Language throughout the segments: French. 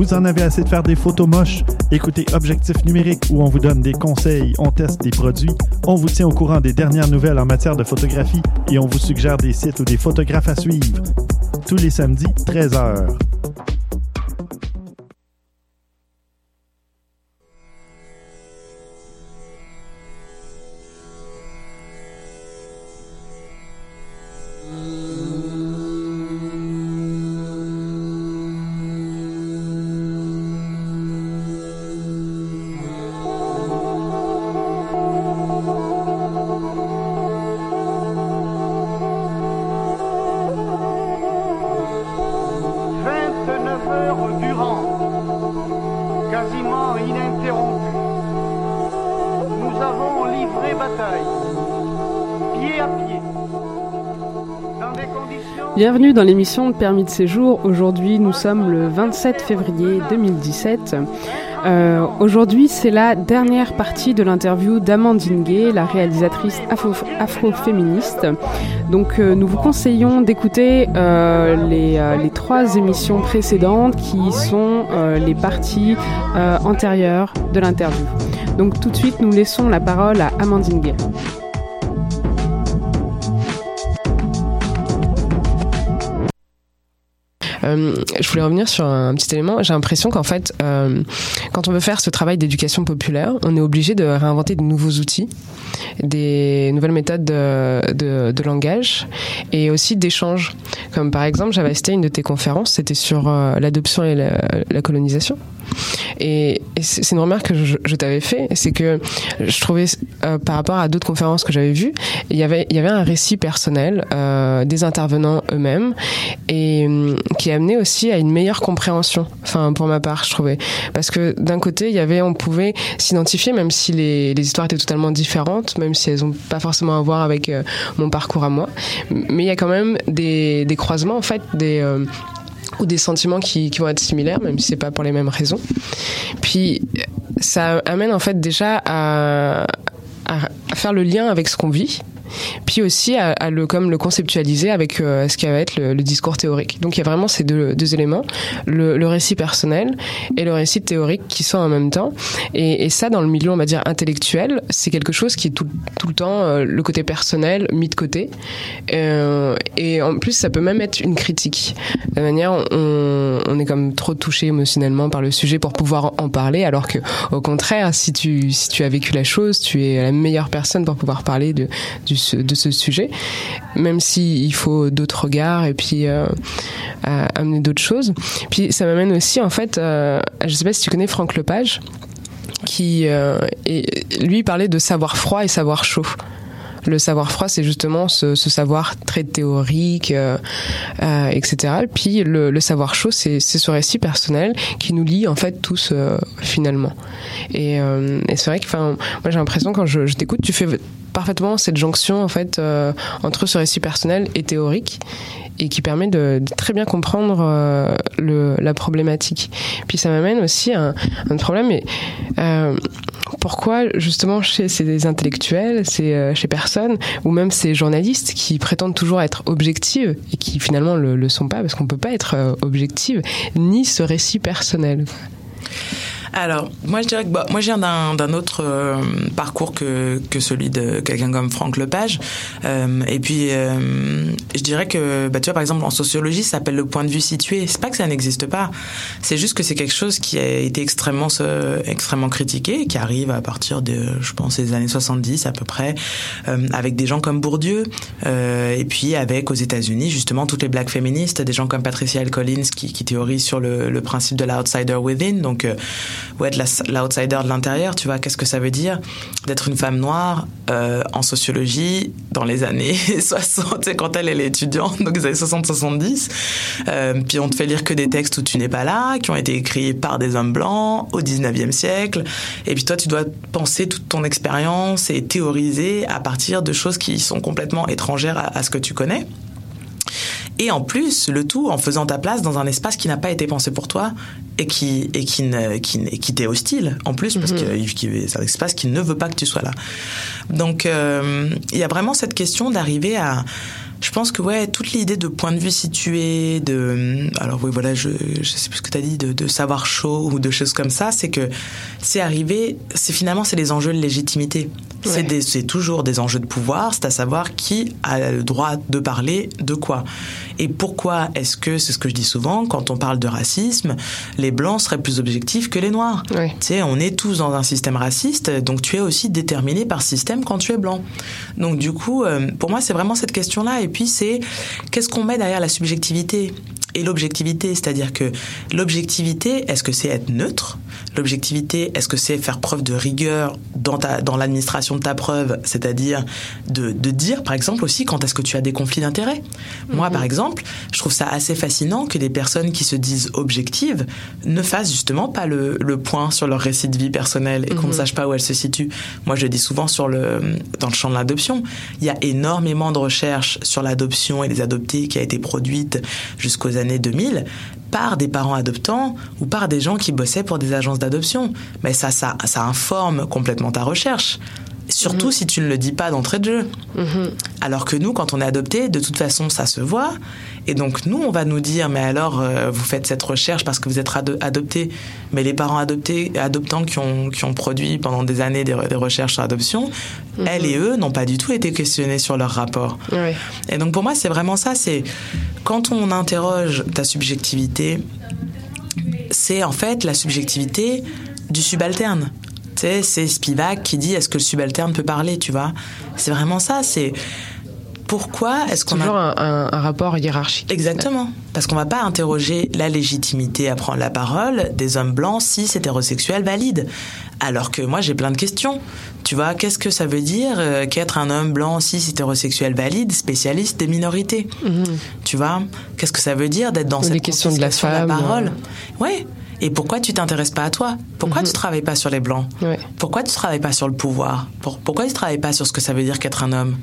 Vous en avez assez de faire des photos moches? Écoutez Objectif numérique où on vous donne des conseils, on teste des produits, on vous tient au courant des dernières nouvelles en matière de photographie et on vous suggère des sites ou des photographes à suivre. Tous les samedis, 13h. Bienvenue dans l'émission Permis de séjour. Aujourd'hui, nous sommes le 27 février 2017. Euh, Aujourd'hui, c'est la dernière partie de l'interview d'Amandine Gay, la réalisatrice afro- afro-féministe. Donc, euh, nous vous conseillons d'écouter euh, les, trois émissions précédentes qui sont les parties antérieures de l'interview. Donc, tout de suite, nous laissons la parole à Amandine Gay. Euh, je voulais revenir sur un petit élément. J'ai l'impression qu'en fait, euh, quand on veut faire ce travail d'éducation populaire, on est obligé de réinventer de nouveaux outils, des nouvelles méthodes de, langage et aussi d'échange. Comme par exemple, j'avais assisté à une de tes conférences, c'était sur euh, l'adoption et la, colonisation. Et, c'est une remarque que je, t'avais fait, c'est que je trouvais euh, par rapport à d'autres conférences que j'avais vues, il y avait y avait un récit personnel euh, des intervenants eux-mêmes et hum, qui amenait aussi à une meilleure compréhension. Enfin pour ma part, je trouvais parce que d'un côté y avait on pouvait s'identifier même si les histoires étaient totalement différentes, même si elles ont pas forcément à voir avec euh, mon parcours à moi, mais il y a quand même des, croisements en fait euh, ou des sentiments qui, vont être similaires, même si c'est pas pour les mêmes raisons. Puis ça amène en fait déjà à faire le lien avec ce qu'on vit, puis aussi à, le comme le conceptualiser avec euh, ce qui va être le, discours théorique. Donc il y a vraiment ces deux, éléments, le, récit personnel et le récit théorique qui sont en même temps. Et, ça, dans le milieu, on va dire intellectuel, c'est quelque chose qui est tout, tout le temps euh, le côté personnel mis de côté. Euh, et en plus, ça peut même être une critique. De manière, on, on est comme trop touché émotionnellement par le sujet pour pouvoir en parler, alors que au contraire, si tu si tu as vécu la chose, tu es la meilleure personne pour pouvoir parler de du, de ce sujet, même si il faut d'autres regards et puis euh, amener d'autres choses. Puis ça m'amène aussi en fait, euh, je sais pas si tu connais Franck Lepage, qui euh, lui parlait de savoir froid et savoir chaud. Le savoir froid, c'est justement ce, savoir très théorique, euh, etc. Et puis le, savoir chaud, c'est ce récit personnel qui nous lie en fait tous finalement. Et, c'est vrai que, enfin, moi j'ai l'impression quand je t'écoute, tu fais parfaitement cette jonction en fait euh, entre ce récit personnel et théorique. et qui permet de, très bien comprendre euh, la problématique. Puis ça m'amène aussi à un, un problème. Euh, pourquoi justement chez ces intellectuels, ces, chez personnes, ou même ces journalistes qui prétendent toujours être objectives et qui finalement le, le sont pas parce qu'on peut pas être objective, ni ce récit personnel? Alors, moi, je dirais que bah, moi, je viens d'un, autre euh, parcours que, que celui de quelqu'un comme Franck Lepage. Euh, et puis, euh, je dirais que, bah, tu vois, par exemple, en sociologie, ça s'appelle le point de vue situé. C'est pas que ça n'existe pas. C'est juste que c'est quelque chose qui a été extrêmement, euh, extrêmement critiqué, qui arrive à partir de, je pense, des années 70 à peu près, euh, avec des gens comme Bourdieu, euh, et puis avec aux États-Unis, justement, toutes les black féministes, des gens comme Patricia L. Collins qui, qui théorisent sur le, le principe de l'outsider within. Donc, de la- l'outsider de l'intérieur, tu vois, qu'est-ce que ça veut dire d'être une femme noire euh, en sociologie dans les années 60, tu sais, quand elle, est étudiante, donc les années 60-70. Euh, puis on te fait lire que des textes où tu n'es pas là, qui ont été écrits par des hommes blancs au 19e siècle. Et puis toi, tu dois penser toute ton expérience et théoriser à partir de choses qui sont complètement étrangères à ce que tu connais. Et en plus, le tout en faisant ta place dans un espace qui n'a pas été pensé pour toi et qui et qui ne, qui, qui t'est hostile en plus parce que qui- c'est un espace qui ne veut pas que tu sois là. Donc euh, il y a vraiment cette question d'arriver à je pense que ouais toute l'idée de point de vue situé de alors oui voilà je je sais plus ce que tu as dit de, de savoir chaud ou de choses comme ça c'est que c'est arrivé c'est finalement c'est les enjeux de légitimité Ouais. c'est toujours des enjeux de pouvoir c'est à savoir qui a le droit de parler de quoi et pourquoi est-ce que c'est ce que je dis souvent quand on parle de racisme les blancs seraient plus objectifs que les noirs Ouais. tu sais, on est tous dans un système raciste, donc tu es aussi déterminé par système quand tu es blanc. Donc du coup, euh, pour moi, c'est vraiment cette question-là. Et puis c'est qu'est-ce qu'on met derrière la subjectivité et l'objectivité, c'est-à-dire que l'objectivité, est-ce que c'est être neutre L'objectivité, est-ce que c'est faire preuve de rigueur dans ta dans l'administration de ta preuve, c'est-à-dire de, de dire, par exemple aussi, quand est-ce que tu as des conflits d'intérêts? Moi, par exemple, je trouve ça assez fascinant que des personnes qui se disent objectives ne fassent justement pas le, le point sur leur récit de vie personnel et qu'on ne sache pas où elles se situent. Moi, je dis souvent sur le dans le champ de l'adoption, il y a énormément de recherches sur l'adoption et les adoptés qui a été produite jusqu'aux années 2000 par des parents adoptants ou par des gens qui bossaient pour des agences d'adoption. Mais ça, ça, ça informe complètement ta recherche. Surtout si tu ne le dis pas d'entrée de jeu. Alors que nous, quand on est adopté, de toute façon, ça se voit. Et donc, nous, on va nous dire, mais alors, euh, vous faites cette recherche parce que vous êtes ado- adopté. Mais les parents adoptés, adoptants qui ont, qui ont produit pendant des années des, re- des recherches sur l'adoption, elles et eux n'ont pas du tout été questionnés sur leur rapport. Et donc pour moi, c'est vraiment ça. C'est quand on interroge ta subjectivité, c'est en fait la subjectivité du subalterne. Tu sais, c'est Spivak qui dit est-ce que le subalterne peut parler, tu vois? C'est vraiment ça. C'est pourquoi est-ce qu'on Toujours a un, un- rapport hiérarchique. Exactement. Parce qu'on va pas interroger la légitimité à prendre la parole des hommes blancs cis hétérosexuels valides. Alors que moi j'ai plein de questions. Tu vois, qu'est-ce que ça veut dire euh, qu'être un homme blanc cis hétérosexuel valide, spécialiste des minorités? Tu vois, qu'est-ce que ça veut dire d'être dans Les cette questions de la femme, parole? Ouais. Et pourquoi tu t'intéresses pas à toi? Pourquoi tu travailles pas sur les blancs? Ouais. Pourquoi tu travailles pas sur le pouvoir? Pour- Pourquoi tu travailles pas sur ce que ça veut dire qu'être un homme?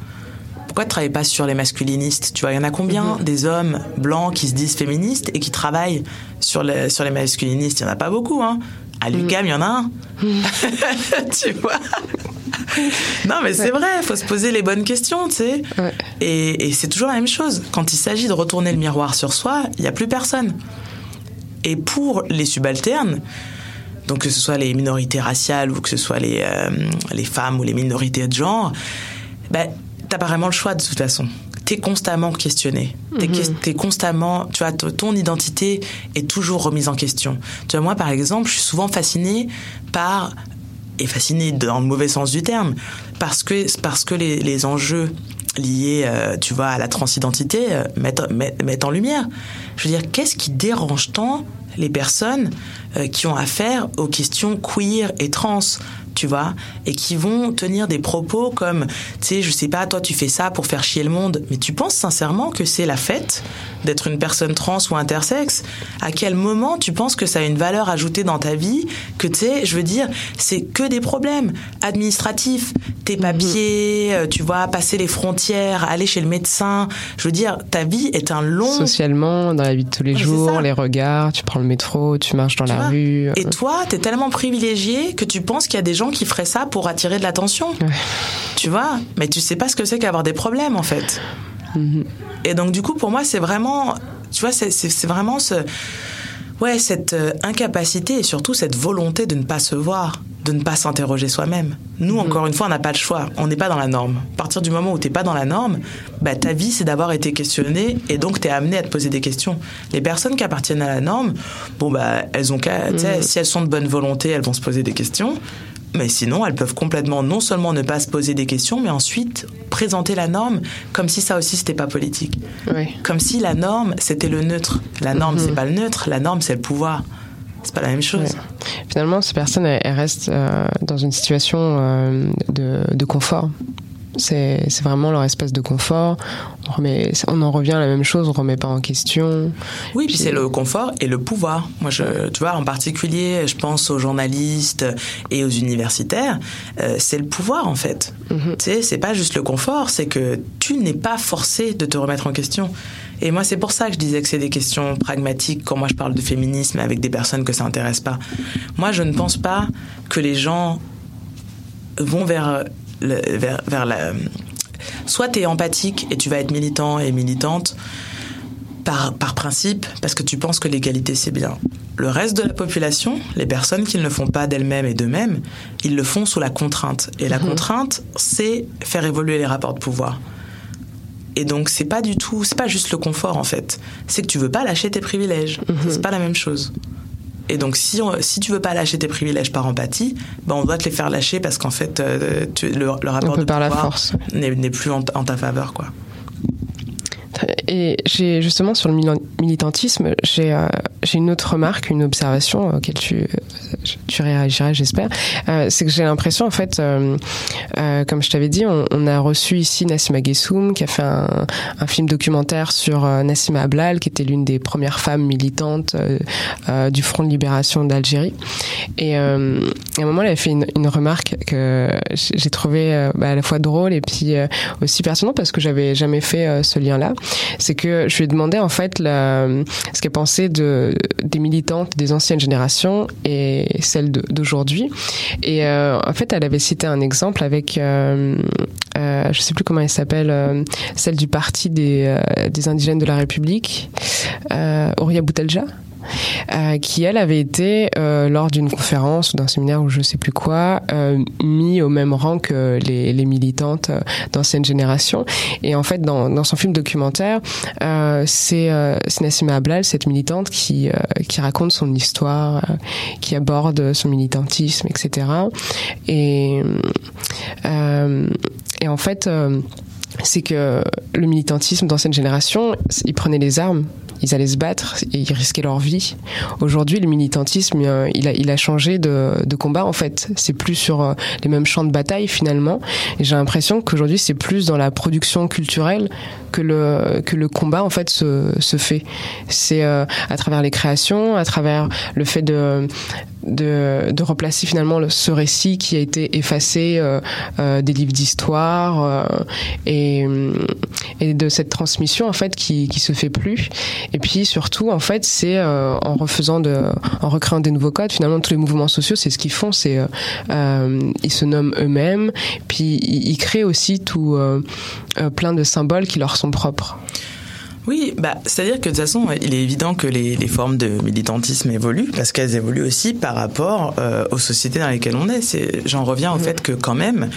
Pourquoi tu travailles pas sur les masculinistes? Tu vois, il y en a combien des hommes blancs qui se disent féministes et qui travaillent sur les, sur les masculinistes? Il y en a pas beaucoup, hein. À l'UQAM, il y en a un. tu vois? Non, mais c'est vrai, il faut se poser les bonnes questions, tu sais. Ouais. Et, et c'est toujours la même chose. Quand il s'agit de retourner le miroir sur soi, il n'y a plus personne. Et pour les subalternes, donc que ce soit les minorités raciales ou que ce soit les, euh, les femmes ou les minorités de genre, ben, t'as pas vraiment le choix de toute façon. T'es constamment questionné. T'es ques- t'es constamment, tu vois, ton identité est toujours remise en question. Tu vois, moi, par exemple, je suis souvent fascinée par, et fascinée dans le mauvais sens du terme, parce que, parce que les, enjeux liés, euh, tu vois, à la transidentité euh, mettent, mettent, mettent en lumière. Je veux dire, qu'est-ce qui dérange tant les personnes euh, qui ont affaire aux questions queer et trans tu vois, et qui vont tenir des propos comme, tu sais, je sais pas, toi tu fais ça pour faire chier le monde, mais tu penses sincèrement que c'est la fête d'être une personne trans ou intersexe, à quel moment tu penses que ça a une valeur ajoutée dans ta vie Que tu sais, je veux dire, c'est que des problèmes administratifs, tes papiers, euh, tu vois, passer les frontières, aller chez le médecin. Je veux dire, ta vie est un long. Socialement, dans la vie de tous les Ouais, jours, les regards, tu prends le métro, tu marches dans Tu la vois rue. Et toi, t'es tellement privilégié que tu penses qu'il y a des gens qui feraient ça pour attirer de l'attention. Tu vois Mais tu sais pas ce que c'est qu'avoir des problèmes, en fait. Et donc, du coup, pour moi, c'est vraiment. Tu vois, c'est- vraiment ce. Ouais, cette euh, incapacité et surtout cette volonté de ne pas se voir, de ne pas s'interroger soi-même. Nous, encore une fois, on n'a pas le choix. On n'est pas dans la norme. À partir du moment où t'es pas dans la norme, bah, ta vie, c'est d'avoir été questionnée et donc t'es amené à te poser des questions. Les personnes qui appartiennent à la norme, bon, bah, elles ont qu'à, tu sais, si elles sont de bonne volonté, elles vont se poser des questions. Mais sinon, elles peuvent complètement non seulement ne pas se poser des questions, mais ensuite présenter la norme comme si ça aussi c'était pas politique. Comme si la norme c'était le neutre. La norme c'est pas le neutre, la norme c'est le pouvoir. C'est pas la même chose. Finalement, ces personnes, elles restent euh, dans une situation euh, de, de confort. C'est c'est vraiment leur espace de confort. On, remet, on en revient à la même chose, on remet pas en question. Oui, puis c'est le confort et le pouvoir. Moi, je, tu vois, en particulier, je pense aux journalistes et aux universitaires. euh, c'est le pouvoir en fait. Tu sais, c'est pas juste le confort, c'est que tu n'es pas forcé de te remettre en question. Et moi, c'est pour ça que je disais que c'est des questions pragmatiques quand moi je parle de féminisme avec des personnes que ça intéresse pas. Moi, je ne pense pas que les gens vont vers, le- vers, vers la. Soit tu es empathique et tu vas être militant et militante par, par principe, parce que tu penses que l'égalité c'est bien. Le reste de la population, les personnes qui ne le font pas d'elles-mêmes et d'eux-mêmes, ils le font sous la contrainte. Et la contrainte, c'est faire évoluer les rapports de pouvoir. Et donc c'est pas du tout, c'est pas juste le confort en fait. C'est que tu veux pas lâcher tes privilèges. C'est pas la même chose. Et donc si on- si tu veux pas lâcher tes privilèges par empathie, ben on doit te les faire lâcher parce qu'en fait euh, tu- le, le rapport de par pouvoir n'est plus en, en ta faveur quoi. Et j'ai justement sur le militantisme, j'ai euh, une autre remarque, une observation auquel tu tu réagiras, j'espère. Euh, c'est que j'ai l'impression, en fait, euh, euh, comme je t'avais dit, on, on a reçu ici Nassima Gessoum, qui a fait un, un film documentaire sur euh, Nassima Ablal, qui était l'une des premières femmes militantes euh, euh, du Front de libération d'Algérie. Et euh, à un moment, elle a fait une, une remarque que j'ai trouvé euh, bah, à la fois drôle et puis euh, aussi pertinent parce que j'avais jamais fait euh, ce lien-là. C'est que je lui ai demandé en fait ce qu'elle pensait de, des militantes des anciennes générations et celles d'aujourd'hui. Et euh, en fait, elle avait cité un exemple avec, euh, euh, je sais plus comment elle s'appelle, euh, celle du parti des, euh, des indigènes de la République, Ouria Boutelja euh, qui elle avait été euh, lors d'une conférence ou d'un séminaire ou je sais plus quoi euh, mis au même rang que les, militantes d'ancienne génération. Et en fait dans, son film documentaire c'est Nassima Ablal cette militante qui raconte son histoire qui aborde son militantisme etc et et en fait c'est que le militantisme d'ancienne génération, ils prenaient les armes, ils allaient se battre et ils risquaient leur vie. Aujourd'hui, le militantisme, euh, il a, il a changé de, de combat en fait. C'est plus sur euh, les mêmes champs de bataille finalement. Et j'ai l'impression qu'aujourd'hui, c'est plus dans la production culturelle que le que le combat en fait se, se fait. C'est euh, à travers les créations, à travers le fait de de, de replacer finalement le- ce récit qui a été effacé euh, euh, des livres d'histoire euh, et, et de cette transmission en fait qui qui se fait plus. Et puis surtout en fait c'est en refaisant de en recréant des nouveaux codes finalement tous les mouvements sociaux c'est ce qu'ils font c'est ils se nomment eux-mêmes. Puis ils, ils créent aussi tout plein de symboles qui leur sont propres Oui, bah, c'est-à-dire que de toute façon, il est évident que les, les formes de militantisme évoluent parce qu'elles évoluent aussi par rapport euh, aux sociétés dans lesquelles on est. J'en reviens au fait que quand même,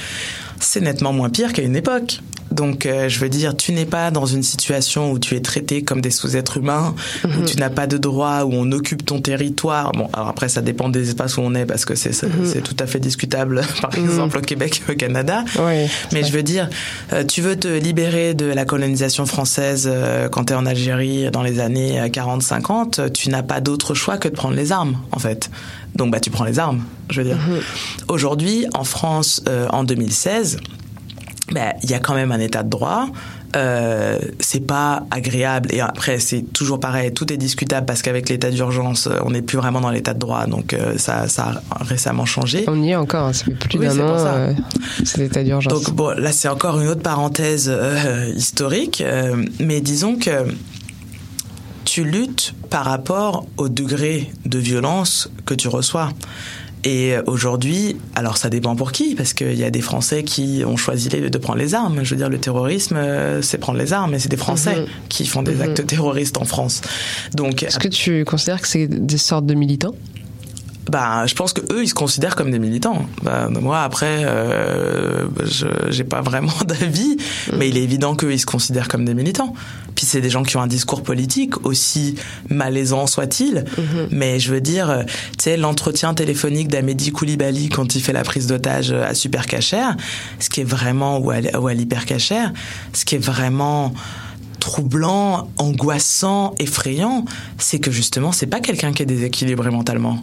c'est nettement moins pire qu'à une époque. Donc, euh, je veux dire, tu n'es pas dans une situation où tu es traité comme des sous-êtres humains, où tu n'as pas de droit, où on occupe ton territoire. Bon, alors après, ça dépend des espaces où on est, parce que c'est c'est tout à fait discutable, par exemple au Québec et au Canada. Oui, Mais je veux dire, euh, tu veux te libérer de la colonisation française euh, quand tu es en Algérie dans les années euh, 40-50, tu n'as pas d'autre choix que de prendre les armes, en fait. Donc, bah, tu prends les armes, je veux dire. Aujourd'hui, en France, euh, en 2016, bah, il y a quand même un état de droit. euh, c'est pas agréable. Et après, c'est toujours pareil, tout est discutable parce qu'avec l'état d'urgence, euh, on n'est plus vraiment dans l'état de droit, donc euh, ça, ça a récemment changé. On y est encore, hein, ça fait plus Oui, d'un an, euh, cet état d'urgence. Donc bon, là c'est encore une autre parenthèse euh, historique, mais disons que tu luttes par rapport au degré de violence que tu reçois. Et aujourd'hui, alors ça dépend pour qui, parce qu'il y a des Français qui ont choisi de prendre les armes. Je veux dire, le terrorisme, euh, c'est prendre les armes, et c'est des Français Mhm. qui font des Mhm. actes terroristes en France. Donc, Est-ce que tu considères que c'est des sortes de militants? Bah, je pense que eux, ils se considèrent comme des militants. Bah, moi, après, euh, je j'ai pas vraiment d'avis, mais il est évident qu'eux, ils se considèrent comme des militants. Puis c'est des gens qui ont un discours politique aussi malaisant soit-il, mais je veux dire, tu sais, l'entretien téléphonique d'Amédi Koulibaly quand il fait la prise d'otage à Super Cacher, ce qui est vraiment ou à, ou à l'Hyper Cacher, ce qui est vraiment troublant, angoissant, effrayant, c'est que justement, c'est pas quelqu'un qui est déséquilibré mentalement.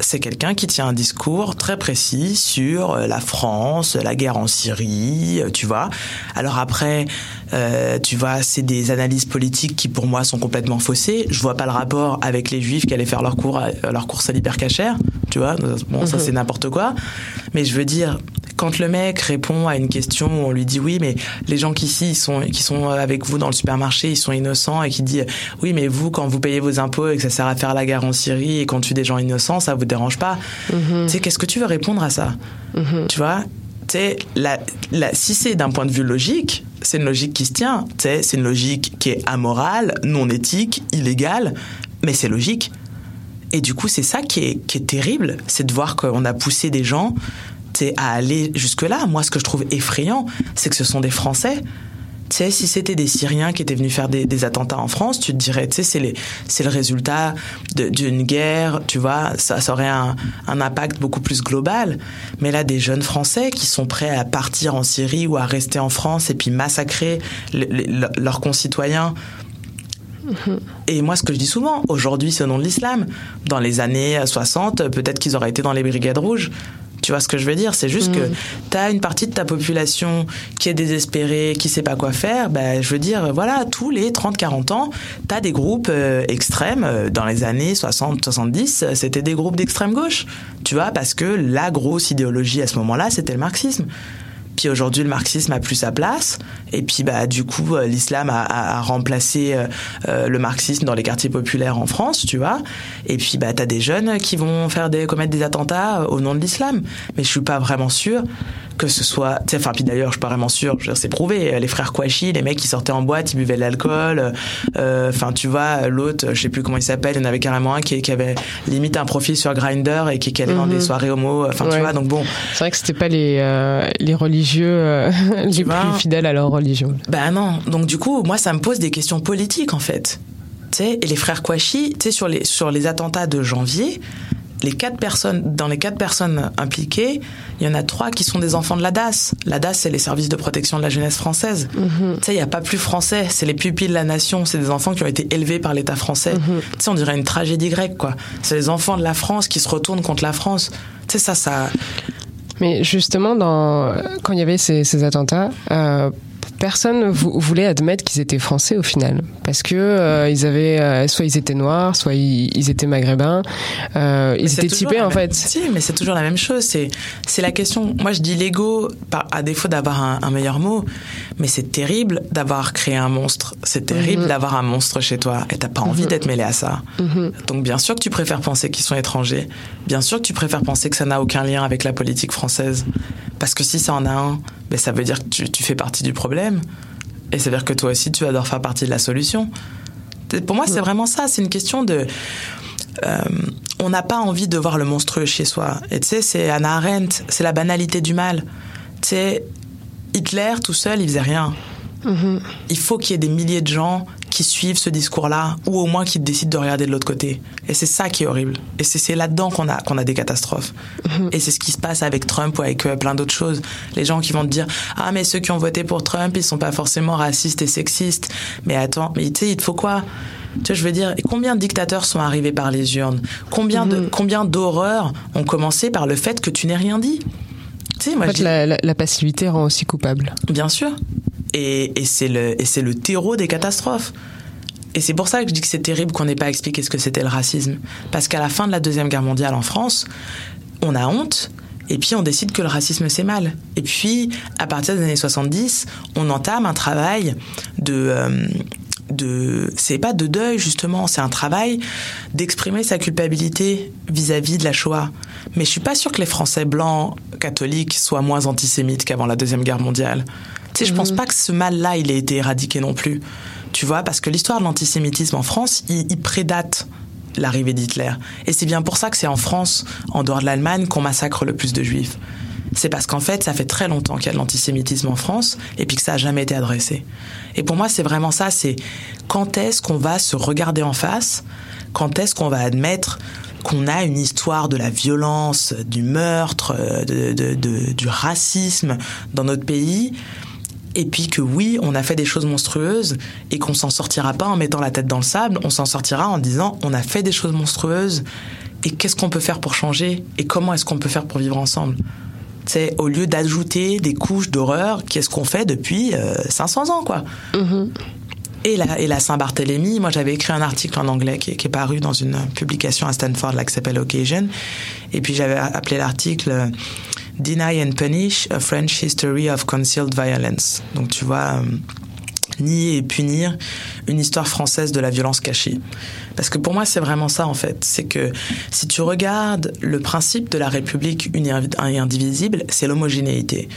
C'est quelqu'un qui tient un discours très précis sur euh, la France, la guerre en Syrie, euh, tu vois. Alors après, euh, tu vois, c'est des analyses politiques qui pour moi sont complètement faussées. Je vois pas le rapport avec les juifs qui allaient faire leur cours, à, leur course à l'hypercachère, tu vois. Bon, ça Mhm. c'est n'importe quoi. Mais je veux dire, quand le mec répond à une question où on lui dit oui, mais les gens qui ici ils sont qui sont avec vous dans le supermarché, ils sont innocents et qui dit oui, mais vous quand vous payez vos impôts et que ça sert à faire la guerre en Syrie et qu'on tue des gens innocents, ça vous dérange pas. Tu sais, qu'est-ce que tu veux répondre à ça? Tu vois? Tu sais, la, la, si c'est d'un point de vue logique, c'est une logique qui se tient. C'est une logique qui est amorale, non éthique, illégale, mais c'est logique. Et du coup, c'est ça qui est, qui est terrible, c'est de voir qu'on a poussé des gens à aller jusque-là. Moi, ce que je trouve effrayant, c'est que ce sont des Français. Tu sais, si c'était des Syriens qui étaient venus faire des, attentats en France, tu te dirais, tu sais, c'est le résultat d'une guerre, tu vois, ça, aurait un, impact beaucoup plus global. Mais là, des jeunes Français qui sont prêts à partir en Syrie ou à rester en France et puis massacrer le- le- leurs concitoyens et moi, ce que je dis souvent, aujourd'hui, c'est au nom de l'islam. Dans les années 60, peut-être qu'ils auraient été dans les brigades rouges. Tu vois ce que je veux dire? C'est juste que tu as une partie de ta population qui est désespérée, qui sait pas quoi faire. Ben, je veux dire, voilà, tous les 30-40 ans, tu as des groupes euh, extrêmes. Euh, Dans les années 60-70, euh, c'était des groupes d'extrême gauche. Tu vois, parce que la grosse idéologie à ce moment-là, c'était le marxisme. Puis aujourd'hui, le marxisme a plus sa place. Et puis, bah, du coup, euh, l'islam a, remplacé euh, euh, le marxisme dans les quartiers populaires en France, tu vois. Et puis, bah, t'as des jeunes qui vont faire des, commettre des attentats au nom de l'islam. Mais je suis pas vraiment sûr que ce soit. tu sais, Enfin, puis d'ailleurs, je suis pas vraiment sûr. C'est prouvé. Les frères Kouachi, les mecs qui sortaient en boîte, ils buvaient de l'alcool. Euh, Enfin, tu vois, l'autre, je sais plus comment il s'appelle. Il y en avait carrément un qui, qui avait limite un profil sur Grinder et qui, qui allait dans Mhm. des soirées homo. Enfin, tu vois. Donc bon. C'est vrai que c'était pas les, euh, les religieux euh, les vois plus fidèles à leur religion. Ben non. Donc du coup, moi, ça me pose des questions politiques en fait. Tu sais, et les frères Kouachi, tu sais, sur les sur les attentats de janvier, les quatre personnes, dans les quatre personnes impliquées, il y en a trois qui sont des enfants de la DAS. La DAS, c'est les services de protection de la jeunesse française. Tu sais, il y a pas plus français. C'est les pupilles de la nation. C'est des enfants qui ont été élevés par l'État français. Tu sais, on dirait une tragédie grecque, quoi. C'est les enfants de la France qui se retournent contre la France. Tu sais, ça, ça. Mais justement, dans, quand il y avait ces, ces attentats, euh, personne vou- voulait admettre qu'ils étaient français au final, parce que euh, ils avaient, euh, soit ils étaient noirs, soit ils, ils étaient maghrébins, euh, ils étaient typés en même- fait. Si, mais c'est toujours la même chose. C'est, c'est la question. Moi, je dis l'ego, à défaut d'avoir un, un meilleur mot, mais c'est terrible d'avoir créé un monstre. C'est terrible Mhm. d'avoir un monstre chez toi et t'as pas envie Mhm. d'être mêlé à ça. Mhm. Donc, bien sûr que tu préfères penser qu'ils sont étrangers. Bien sûr que tu préfères penser que ça n'a aucun lien avec la politique française. Parce que si ça en a un, ben, ça veut dire que tu, tu fais partie du problème. Et ça veut dire que toi aussi, tu vas devoir faire partie de la solution. Pour moi, c'est vraiment ça. C'est une question de. euh, on n'a pas envie de voir le monstrueux chez soi. Et tu sais, c'est Anna Arendt, c'est la banalité du mal. Tu sais, Hitler tout seul, il faisait rien. Mhm. Il faut qu'il y ait des milliers de gens qui suivent ce discours-là, ou au moins qui décident de regarder de l'autre côté. Et c'est ça qui est horrible. Et c'est là-dedans qu'on a, qu'on a des catastrophes. Et c'est ce qui se passe avec Trump ou avec euh, plein d'autres choses. Les gens qui vont te dire Ah, mais ceux qui ont voté pour Trump, ils sont pas forcément racistes et sexistes. Mais attends, mais tu sais, il te faut quoi? Tu vois, je veux dire, combien de dictateurs sont arrivés par les urnes? Combien de combien d'horreurs ont commencé par le fait que tu n'aies rien dit? Tu sais, moi, En fait, la- la passivité rend aussi coupable. Bien sûr. Et, et c'est le, le terreau des catastrophes. Et c'est pour ça que je dis que c'est terrible qu'on n'ait pas expliqué ce que c'était le racisme. Parce qu'à la fin de la Deuxième Guerre mondiale en France, on a honte, et puis on décide que le racisme c'est mal. Et puis, à partir des années 70, on entame un travail de... euh, de c'est pas de deuil justement, c'est un travail d'exprimer sa culpabilité vis-à-vis de la Shoah. Mais je suis pas sûre que les Français blancs catholiques soient moins antisémites qu'avant la deuxième guerre mondiale. Sais, je pense pas que ce mal-là il ait été éradiqué non plus. Tu vois, parce que l'histoire de l'antisémitisme en France, il, il prédate l'arrivée d'Hitler. Et c'est bien pour ça que c'est en France, en dehors de l'Allemagne, qu'on massacre le plus de juifs. C'est parce qu'en fait, ça fait très longtemps qu'il y a de l'antisémitisme en France et puis que ça a jamais été adressé. Et pour moi, c'est vraiment ça, c'est quand est-ce qu'on va se regarder en face? Quand est-ce qu'on va admettre qu'on a une histoire de la violence, du meurtre, euh, de, de- de- du racisme dans notre pays? Et puis que oui, on a fait des choses monstrueuses et qu'on s'en sortira pas en mettant la tête dans le sable, on s'en sortira en disant on a fait des choses monstrueuses et qu'est-ce qu'on peut faire pour changer? Et comment est-ce qu'on peut faire pour vivre ensemble? C'est au lieu d'ajouter des couches d'horreur, qu'est-ce qu'on fait depuis euh, 500 ans quoi? Et la, et la Saint-Barthélemy, moi j'avais écrit un article en anglais qui, est- qui est paru dans une publication à Stanford là, qui s'appelle Occasion. Et puis j'avais appelé l'article euh, Deny and Punish, a French History of Concealed Violence. Donc tu vois, euh, nier et punir une histoire française de la violence cachée. Parce que pour moi, c'est vraiment ça, en fait. C'est que si tu regardes le principe de la République unie et indivisible, c'est l'homogénéité.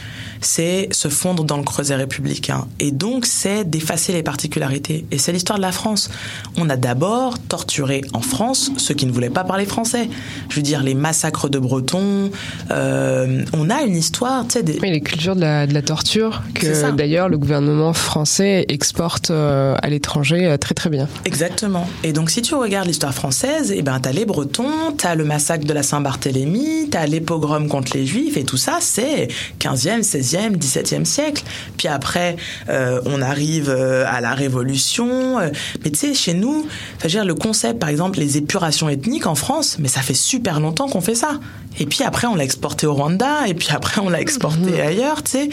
C'est se fondre dans le creuset républicain. Et donc, c'est d'effacer les particularités. Et c'est l'histoire de la France. On a d'abord torturé en France ceux qui ne voulaient pas parler français. Je veux dire, les massacres de Bretons. euh, on a une histoire, tu sais, des... Oui, les cultures de la, de la torture que d'ailleurs le gouvernement français exporte euh, à l'étranger euh, très très bien. Exactement. Et donc, si tu regardes l'histoire française, eh ben, t'as les Bretons, t'as le massacre de la Saint-Barthélemy, t'as les pogroms contre les Juifs, et tout ça, c'est 15e, 16e, 17e siècle. Puis après, euh, on arrive euh, à la Révolution. euh, Mais tu sais, chez nous, enfin, je veux dire, le concept, par exemple, les épurations ethniques en France, mais ça fait super longtemps qu'on fait ça. Et puis après, on l'a exporté au Rwanda, et puis après, on l'a exporté ailleurs, tu sais.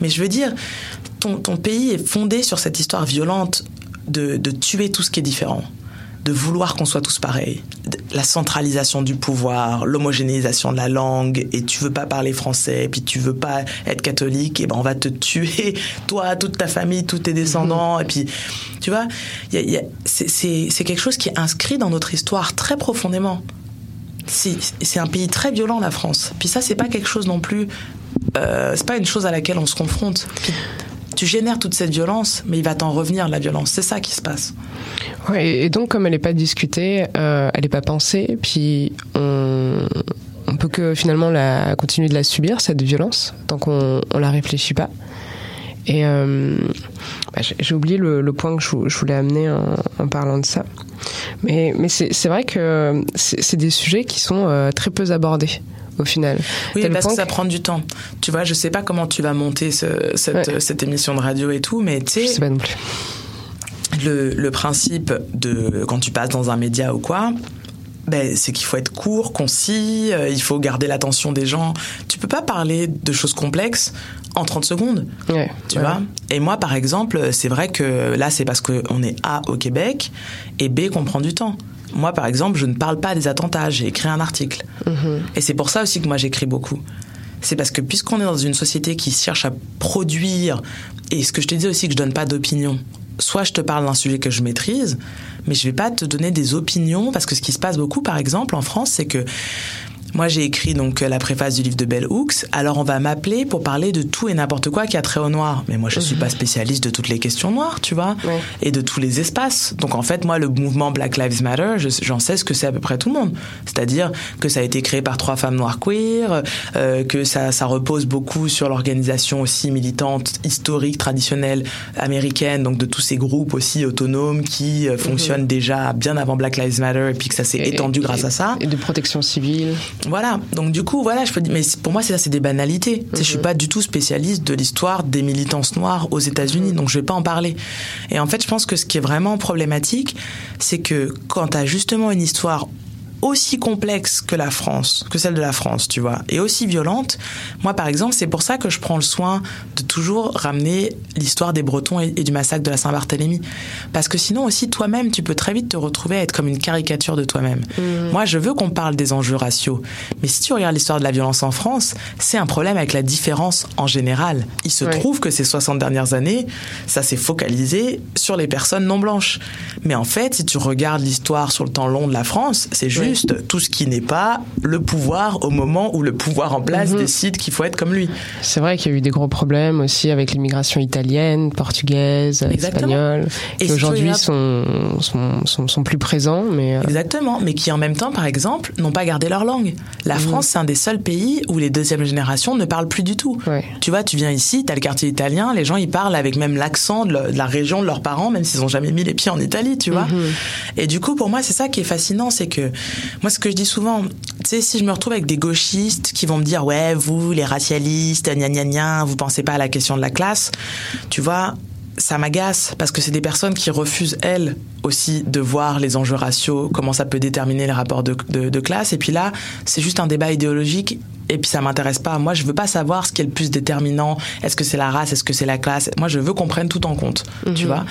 Mais je veux dire, ton, ton pays est fondé sur cette histoire violente de, de tuer tout ce qui est différent, de vouloir qu'on soit tous pareils, la centralisation du pouvoir, l'homogénéisation de la langue, et tu veux pas parler français, et puis tu veux pas être catholique, et ben on va te tuer, toi, toute ta famille, tous tes descendants, et puis tu vois, c'est- quelque chose qui est inscrit dans notre histoire très profondément. C'est un pays très violent, la France. Puis ça, c'est pas quelque chose non plus. Euh, c'est pas une chose à laquelle on se confronte. Tu génères toute cette violence, mais il va t'en revenir la violence. C'est ça qui se passe. Ouais, et donc comme elle n'est pas discutée, euh, elle n'est pas pensée, puis on, on peut que finalement la, continuer de la subir, cette violence, tant qu'on on la réfléchit pas. Et euh, bah, j'ai oublié le, point que je, vou- je voulais amener en, parlant de ça. Mais, c'est vrai que c'est c'est des sujets qui sont euh, très peu abordés au final. Oui, parce que ça prend du temps. Tu vois, je sais pas comment tu vas monter ce- cette, Ouais. cette émission de radio et tout, mais tu Je sais, sais pas non plus. le, le principe de quand tu passes dans un média ou quoi, ben, c'est qu'il faut être court, concis, euh, il faut garder l'attention des gens. Tu peux pas parler de choses complexes en 30 secondes. Ouais, Tu ouais. vois Et moi, par exemple, c'est vrai que là, c'est parce qu'on est A au Québec et B qu'on prend du temps. Moi, par exemple, je ne parle pas des attentats, j'ai écrit un article. Et c'est pour ça aussi que moi, j'écris beaucoup. C'est parce que puisqu'on est dans une société qui cherche à produire, et ce que je te disais aussi, que je donne pas d'opinion. Soit je te parle d'un sujet que je maîtrise, mais je vais pas te donner des opinions, parce que ce qui se passe beaucoup, par exemple, en France, c'est que moi, j'ai écrit donc la préface du livre de Bell Hooks. Alors, on va m'appeler pour parler de tout et n'importe quoi qui a trait au noir. Mais moi, je suis pas spécialiste de toutes les questions noires, tu vois, Ouais. et de tous les espaces. Donc, en fait, moi, le mouvement Black Lives Matter, je- j'en sais ce que c'est à peu près tout le monde. C'est-à-dire que ça a été créé par trois femmes noires queer, euh, que ça, ça repose beaucoup sur l'organisation aussi militante, historique, traditionnelle américaine, donc de tous ces groupes aussi autonomes qui euh, fonctionnent déjà bien avant Black Lives Matter, et puis que ça s'est étendu et- grâce à ça. Et de protection civile. Voilà. Donc du coup, voilà, je peux dire, mais pour moi, c'est ça, c'est des banalités. Tu sais, Je suis pas du tout spécialiste de l'histoire des militances noires aux États-Unis, donc je vais pas en parler. Et en fait, je pense que ce qui est vraiment problématique, c'est que quand tu as justement une histoire aussi complexe que la France, que celle de la France, tu vois, et aussi violente. Moi, par exemple, c'est pour ça que je prends le soin de toujours ramener l'histoire des Bretons et, et du massacre de la Saint-Barthélemy. Parce que sinon aussi, toi-même, tu peux très vite te retrouver à être comme une caricature de toi-même. Moi, je veux qu'on parle des enjeux raciaux. Mais si tu regardes l'histoire de la violence en France, c'est un problème avec la différence en général. Il se Ouais. trouve que ces 60 dernières années, ça s'est focalisé sur les personnes non blanches. Mais en fait, si tu regardes l'histoire sur le temps long de la France, c'est juste tout ce qui n'est pas le pouvoir au moment où le pouvoir en place Mhm. décide qu'il faut être comme lui. C'est vrai qu'il y a eu des gros problèmes aussi avec l'immigration italienne, portugaise, Exactement. espagnole, Et qui tu aujourd'hui sont, sont, sont, sont plus présents, mais euh, Exactement, mais qui en même temps, par exemple, n'ont pas gardé leur langue. La France, c'est un des seuls pays où les deuxièmes générations ne parlent plus du tout. ouais. Tu vois, tu viens ici, t'as le quartier italien, les gens ils parlent avec même l'accent de, la région de leurs parents, même s'ils ont jamais mis les pieds en Italie, tu vois. Et du coup, pour moi, c'est ça qui est fascinant, c'est que moi, ce que je dis souvent, tu sais, si je me retrouve avec des gauchistes qui vont me dire, ouais, vous, les racialistes, gna gna gna, vous pensez pas à la question de la classe, tu vois. Ça m'agace parce que c'est des personnes qui refusent, elles aussi, de voir les enjeux raciaux, comment ça peut déterminer les rapports de, de, de classe. Et puis là, c'est juste un débat idéologique et puis ça m'intéresse pas. Moi, je veux pas savoir ce qui est le plus déterminant. Est-ce que c'est la race? Est-ce que c'est la classe? Moi, je veux qu'on prenne tout en compte, tu vois.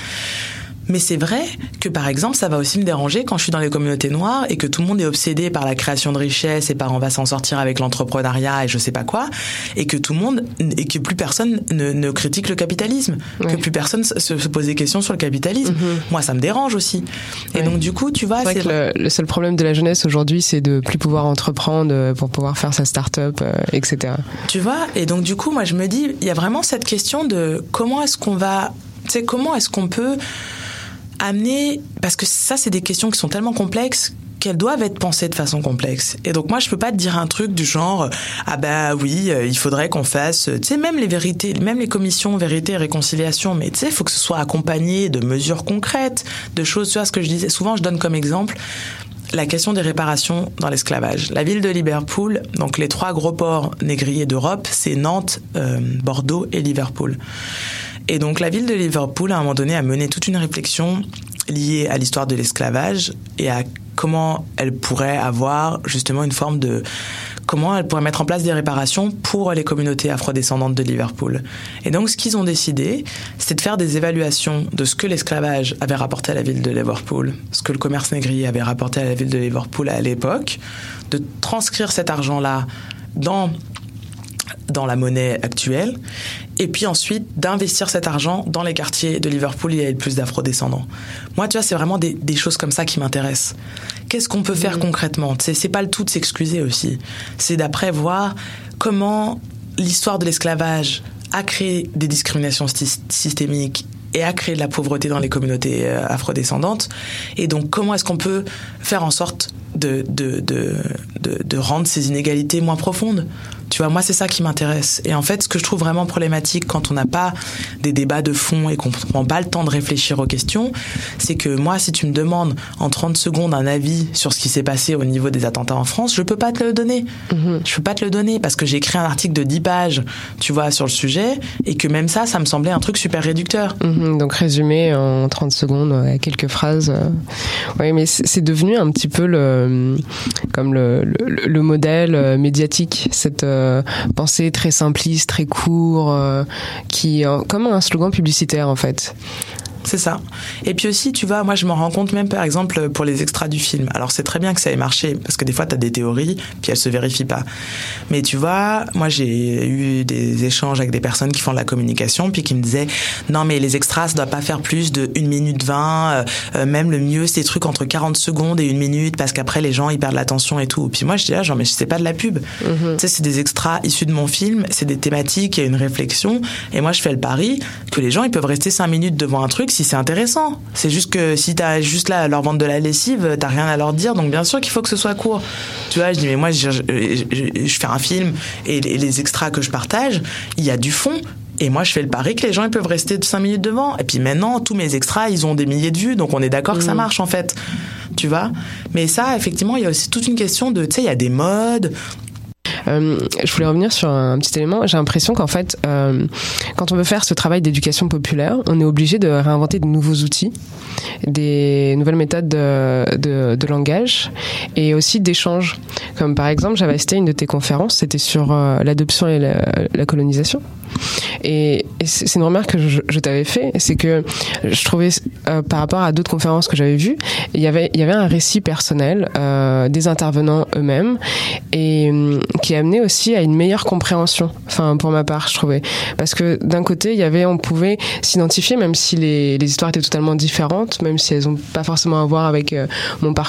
Mais c'est vrai que, par exemple, ça va aussi me déranger quand je suis dans les communautés noires et que tout le monde est obsédé par la création de richesses et par on va s'en sortir avec l'entrepreneuriat et je sais pas quoi, et que tout le monde, et que plus personne ne, ne critique le capitalisme, Ouais. que plus personne se, se pose des questions sur le capitalisme. Moi, ça me dérange aussi. Et donc, du coup, tu vois, C'est le, le seul problème de la jeunesse aujourd'hui, c'est de plus pouvoir entreprendre euh, pour pouvoir faire sa start-up, euh, etc. Tu vois Et donc, du coup, moi, je me dis, il y a vraiment cette question de comment est-ce qu'on va. Tu sais, comment est-ce qu'on peut amener. Parce que ça, c'est des questions qui sont tellement complexes qu'elles doivent être pensées de façon complexe. Et donc moi, je peux pas te dire un truc du genre ah ben oui, euh, il faudrait qu'on fasse, tu sais même les vérités, même les commissions vérité et réconciliation, mais tu sais, il faut que ce soit accompagné de mesures concrètes, de choses, tu vois ce que je disais. Souvent, je donne comme exemple la question des réparations dans l'esclavage. La ville de Liverpool, donc les trois gros ports négriers d'Europe, c'est Nantes, euh, Bordeaux et Liverpool. Et donc la ville de Liverpool, à un moment donné, a mené toute une réflexion liée à l'histoire de l'esclavage et à comment elle pourrait avoir justement une forme de comment elle pourrait mettre en place des réparations pour les communautés afrodescendantes de Liverpool. Et donc ce qu'ils ont décidé, c'est de faire des évaluations de ce que l'esclavage avait rapporté à la ville de Liverpool, ce que le commerce négrier avait rapporté à la ville de Liverpool à l'époque, de transcrire cet argent-là dans dans la monnaie actuelle, et puis ensuite d'investir cet argent dans les quartiers de Liverpool où il y a le plus d'afro-descendants. Moi, tu vois, c'est vraiment des, des choses comme ça qui m'intéressent. Qu'est-ce qu'on peut faire concrètement? C'est pas le tout de s'excuser aussi. C'est d'après voir comment l'histoire de l'esclavage a créé des discriminations systémiques et a créé de la pauvreté dans les communautés euh, afrodescendantes. Et donc, comment est-ce qu'on peut faire en sorte de, de, de, de, de rendre ces inégalités moins profondes? Tu vois, moi, c'est ça qui m'intéresse. Et en fait, ce que je trouve vraiment problématique quand on n'a pas des débats de fond et qu'on ne prend pas le temps de réfléchir aux questions, c'est que moi, si tu me demandes en 30 secondes un avis sur ce qui s'est passé au niveau des attentats en France, je peux pas te le donner. Je peux pas te le donner parce que j'ai écrit un article de 10 pages, tu vois, sur le sujet et que même ça, ça me semblait un truc super réducteur. Mhm, donc résumé en 30 secondes, euh, quelques phrases. euh. Oui, mais c'est devenu un petit peu le, comme le, le, le modèle euh, médiatique, cette euh, pensée très simpliste, très court, euh, qui euh, comme un slogan publicitaire en fait. C'est ça. Et puis aussi, tu vois, moi je m'en rends compte même par exemple pour les extras du film. Alors c'est très bien que ça ait marché parce que des fois tu as des théories puis elles se vérifient pas. Mais tu vois, moi j'ai eu des échanges avec des personnes qui font de la communication puis qui me disaient non mais les extras ça doit pas faire plus de 1 minute 20, euh, euh, même le mieux c'est des trucs entre 40 secondes et une minute parce qu'après les gens ils perdent l'attention et tout. Puis moi je dis là genre mais c'est pas de la pub. Tu sais c'est des extras issus de mon film, c'est des thématiques, il y a une réflexion et moi je fais le pari que les gens ils peuvent rester 5 minutes devant un truc si c'est intéressant. C'est juste que si t'as juste là à leur vendre de la lessive, t'as rien à leur dire, donc bien sûr qu'il faut que ce soit court. Tu vois, je dis mais moi je, je, je- je fais un film et les, les extras que je partage, il y a du fond. Et moi, je fais le pari que les gens ils peuvent rester de 5 minutes devant. Et puis maintenant, tous mes extras, ils ont des milliers de vues, donc on est d'accord que ça marche en fait. Tu vois? Mais ça, effectivement, il y a aussi toute une question de, tu sais, il y a des modes, je voulais revenir sur un petit élément. J'ai l'impression qu'en fait, euh, quand on veut faire ce travail d'éducation populaire, on est obligé de réinventer de nouveaux outils, des nouvelles méthodes de, langage et aussi d'échange. Comme par exemple, j'avais assisté à une de tes conférences, c'était sur euh, l'adoption et la colonisation. Et, c'est une remarque que je, t'avais fait, c'est que je trouvais euh, par rapport à d'autres conférences que j'avais vues, il y avait il y avait un récit personnel euh, des intervenants eux-mêmes et euh, qui amenait aussi à une meilleure compréhension. Enfin pour ma part, je trouvais parce que d'un côté il y avait on pouvait s'identifier même si les, les histoires étaient totalement différentes, même si elles ont pas forcément à voir avec euh, mon parcours